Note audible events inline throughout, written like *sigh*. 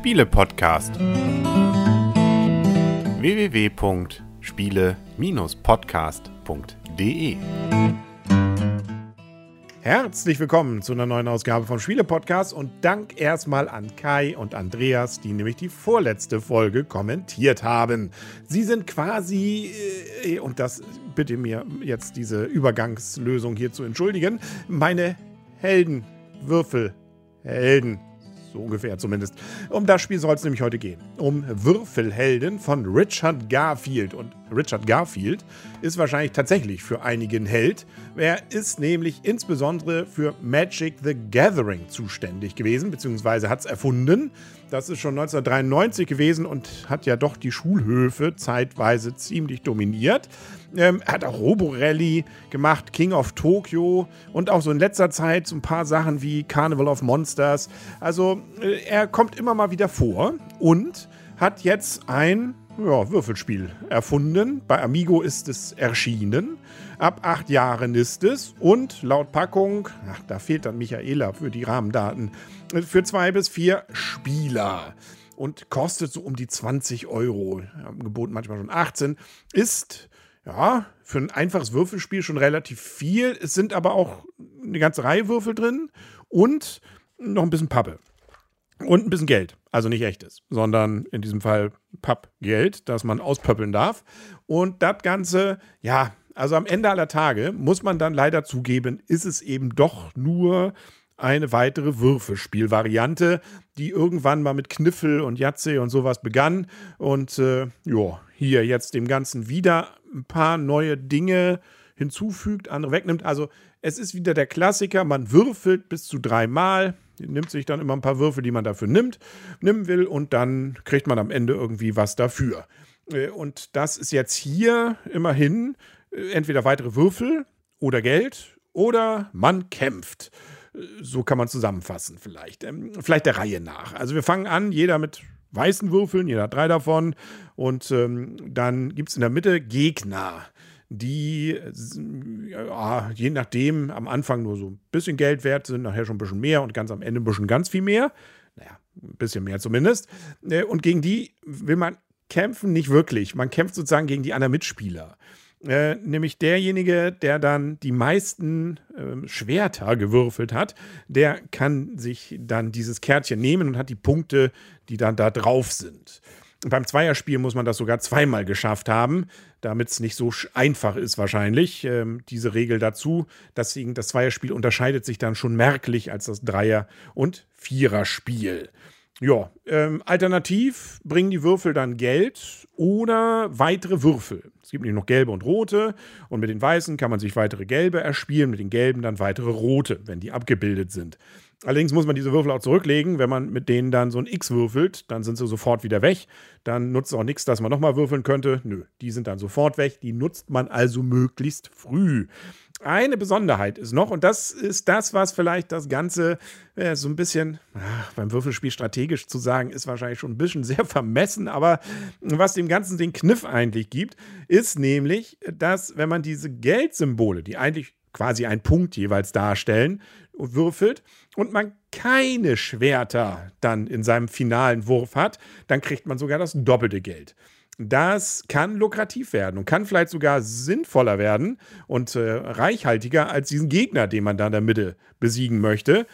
Spiele-Podcast. www.spiele-podcast.de Herzlich willkommen zu einer neuen Ausgabe vom Spiele-Podcast und Dank erstmal an Kai und Andreas, die nämlich die vorletzte Folge kommentiert haben. Sie sind quasi, äh, und das bitte mir jetzt diese Übergangslösung hier zu entschuldigen, meine Helden, Würfel, Helden. So ungefähr zumindest. Um das Spiel soll es nämlich heute gehen. Um Würfelhelden von Richard Garfield. Und Richard Garfield ist wahrscheinlich tatsächlich für einigen Held. Er ist nämlich insbesondere für Magic the Gathering zuständig gewesen, beziehungsweise hat es erfunden. Das ist schon 1993 gewesen und hat ja doch die Schulhöfe zeitweise ziemlich dominiert. Ähm, hat auch Robo-Rally gemacht, King of Tokyo und auch so in letzter Zeit so ein paar Sachen wie Carnival of Monsters. Also äh, er kommt immer mal wieder vor und hat jetzt ein ja, Würfelspiel erfunden. Bei Amigo ist es erschienen. Ab acht Jahren ist es. Und laut Packung, ach, da fehlt dann Michaela für die Rahmendaten, für zwei bis vier Spieler. Und kostet so um die 20 Euro. Im manchmal schon 18. Ist, ja, für ein einfaches Würfelspiel schon relativ viel. Es sind aber auch eine ganze Reihe Würfel drin. Und noch ein bisschen Pappe. Und ein bisschen Geld. Also nicht echtes, sondern in diesem Fall Pappgeld, das man auspöppeln darf. Und das Ganze, ja, also am Ende aller Tage muss man dann leider zugeben, ist es eben doch nur eine weitere Würfelspielvariante, die irgendwann mal mit Kniffel und Jatze und sowas begann. Und äh, ja, hier jetzt dem Ganzen wieder ein paar neue Dinge hinzufügt, andere wegnimmt. Also es ist wieder der Klassiker, man würfelt bis zu dreimal, nimmt sich dann immer ein paar Würfel, die man dafür nimmt, nehmen will und dann kriegt man am Ende irgendwie was dafür. Äh, und das ist jetzt hier immerhin äh, entweder weitere Würfel oder Geld oder man kämpft. So kann man zusammenfassen vielleicht. Ähm, vielleicht der Reihe nach. Also wir fangen an, jeder mit weißen Würfeln, jeder hat drei davon. Und ähm, dann gibt es in der Mitte Gegner die ja, je nachdem am Anfang nur so ein bisschen Geld wert sind, nachher schon ein bisschen mehr und ganz am Ende ein bisschen ganz viel mehr. Naja, ein bisschen mehr zumindest. Äh, und gegen die will man kämpfen, nicht wirklich. Man kämpft sozusagen gegen die anderen Mitspieler. Äh, nämlich derjenige, der dann die meisten äh, Schwerter gewürfelt hat, der kann sich dann dieses Kärtchen nehmen und hat die Punkte, die dann da drauf sind. Beim Zweierspiel muss man das sogar zweimal geschafft haben, damit es nicht so einfach ist wahrscheinlich. Ähm, diese Regel dazu. Deswegen das Zweierspiel unterscheidet sich dann schon merklich als das Dreier- und Viererspiel. Ja, ähm, alternativ bringen die Würfel dann Geld oder weitere Würfel. Es gibt nämlich noch gelbe und rote und mit den weißen kann man sich weitere gelbe erspielen, mit den gelben dann weitere rote, wenn die abgebildet sind. Allerdings muss man diese Würfel auch zurücklegen. Wenn man mit denen dann so ein X würfelt, dann sind sie sofort wieder weg. Dann nutzt auch nichts, dass man nochmal würfeln könnte. Nö, die sind dann sofort weg. Die nutzt man also möglichst früh. Eine Besonderheit ist noch, und das ist das, was vielleicht das Ganze äh, so ein bisschen ach, beim Würfelspiel strategisch zu sagen, ist wahrscheinlich schon ein bisschen sehr vermessen, aber was dem Ganzen den Kniff eigentlich gibt, ist nämlich, dass wenn man diese Geldsymbole, die eigentlich quasi einen Punkt jeweils darstellen, würfelt und man keine Schwerter dann in seinem finalen Wurf hat, dann kriegt man sogar das doppelte Geld. Das kann lukrativ werden und kann vielleicht sogar sinnvoller werden und äh, reichhaltiger als diesen Gegner, den man da in der Mitte besiegen möchte.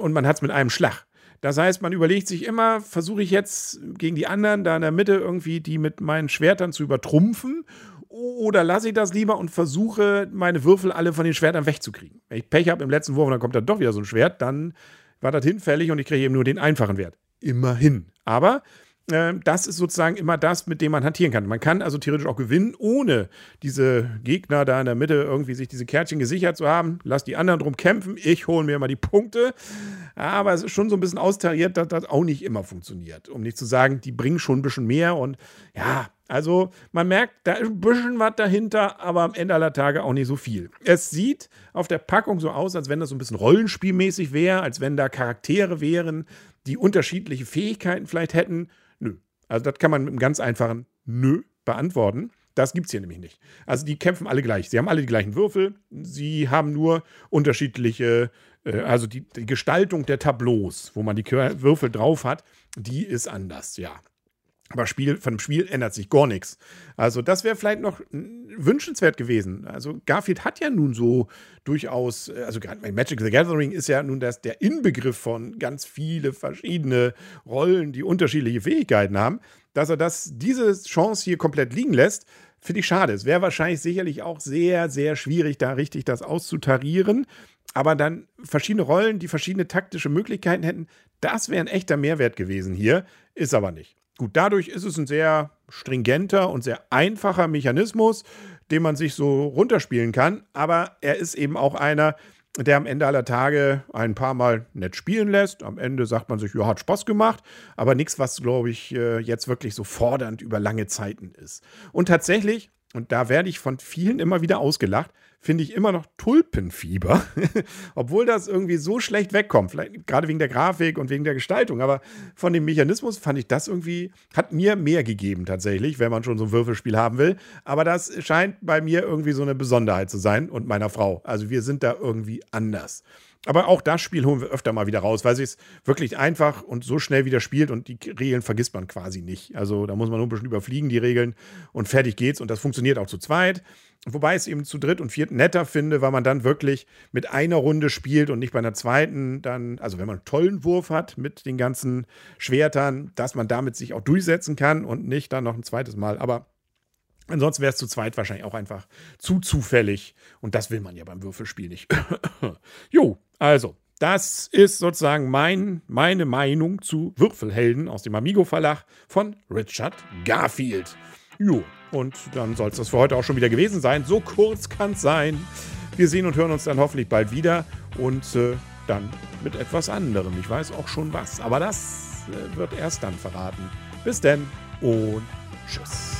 Und man hat es mit einem Schlag. Das heißt, man überlegt sich immer, versuche ich jetzt gegen die anderen da in der Mitte irgendwie die mit meinen Schwertern zu übertrumpfen oder lasse ich das lieber und versuche, meine Würfel alle von den Schwertern wegzukriegen. Wenn ich Pech habe im letzten Wurf und dann kommt dann doch wieder so ein Schwert, dann war das hinfällig und ich kriege eben nur den einfachen Wert. Immerhin. Aber das ist sozusagen immer das, mit dem man hantieren kann. Man kann also theoretisch auch gewinnen, ohne diese Gegner da in der Mitte irgendwie sich diese Kärtchen gesichert zu haben. Lass die anderen drum kämpfen, ich hole mir mal die Punkte. Aber es ist schon so ein bisschen austariert, dass das auch nicht immer funktioniert. Um nicht zu sagen, die bringen schon ein bisschen mehr und ja, also man merkt, da ist ein bisschen was dahinter, aber am Ende aller Tage auch nicht so viel. Es sieht auf der Packung so aus, als wenn das so ein bisschen rollenspielmäßig wäre, als wenn da Charaktere wären, die unterschiedliche Fähigkeiten vielleicht hätten. Also das kann man mit einem ganz einfachen Nö beantworten. Das gibt es hier nämlich nicht. Also die kämpfen alle gleich. Sie haben alle die gleichen Würfel. Sie haben nur unterschiedliche, äh, also die, die Gestaltung der Tableaus, wo man die Würfel drauf hat, die ist anders, ja. Aber Spiel, von dem Spiel ändert sich gar nichts. Also, das wäre vielleicht noch wünschenswert gewesen. Also, Garfield hat ja nun so durchaus, äh, also Magic the Gathering ist ja nun das, der Inbegriff von ganz viele verschiedene Rollen, die unterschiedliche Fähigkeiten haben. Dass er das, diese Chance hier komplett liegen lässt, finde ich schade. Es wäre wahrscheinlich sicherlich auch sehr, sehr schwierig, da richtig das auszutarieren. Aber dann verschiedene Rollen, die verschiedene taktische Möglichkeiten hätten, das wäre ein echter Mehrwert gewesen hier. Ist aber nicht. Gut, dadurch ist es ein sehr stringenter und sehr einfacher Mechanismus, den man sich so runterspielen kann. Aber er ist eben auch einer, der am Ende aller Tage ein paar Mal nett spielen lässt. Am Ende sagt man sich, ja, hat Spaß gemacht, aber nichts, was, glaube ich, äh, jetzt wirklich so fordernd über lange Zeiten ist. Und tatsächlich, und da werde ich von vielen immer wieder ausgelacht, finde ich immer noch Tulpenfieber, *laughs* obwohl das irgendwie so schlecht wegkommt, vielleicht gerade wegen der Grafik und wegen der Gestaltung, aber von dem Mechanismus fand ich das irgendwie, hat mir mehr gegeben tatsächlich, wenn man schon so ein Würfelspiel haben will, aber das scheint bei mir irgendwie so eine Besonderheit zu sein und meiner Frau, also wir sind da irgendwie anders. Aber auch das Spiel holen wir öfter mal wieder raus, weil es wirklich einfach und so schnell wieder spielt und die Regeln vergisst man quasi nicht. Also da muss man nur ein bisschen überfliegen, die Regeln, und fertig geht's. Und das funktioniert auch zu zweit. Wobei ich es eben zu dritt und viert netter finde, weil man dann wirklich mit einer Runde spielt und nicht bei einer zweiten dann, also wenn man einen tollen Wurf hat mit den ganzen Schwertern, dass man damit sich auch durchsetzen kann und nicht dann noch ein zweites Mal. Aber ansonsten wäre es zu zweit wahrscheinlich auch einfach zu zufällig und das will man ja beim Würfelspiel nicht. *laughs* jo, also, das ist sozusagen mein, meine Meinung zu Würfelhelden aus dem Amigo Verlag von Richard Garfield. Jo, und dann soll es das für heute auch schon wieder gewesen sein. So kurz kann es sein. Wir sehen und hören uns dann hoffentlich bald wieder und äh, dann mit etwas anderem. Ich weiß auch schon was, aber das äh, wird erst dann verraten. Bis denn und tschüss.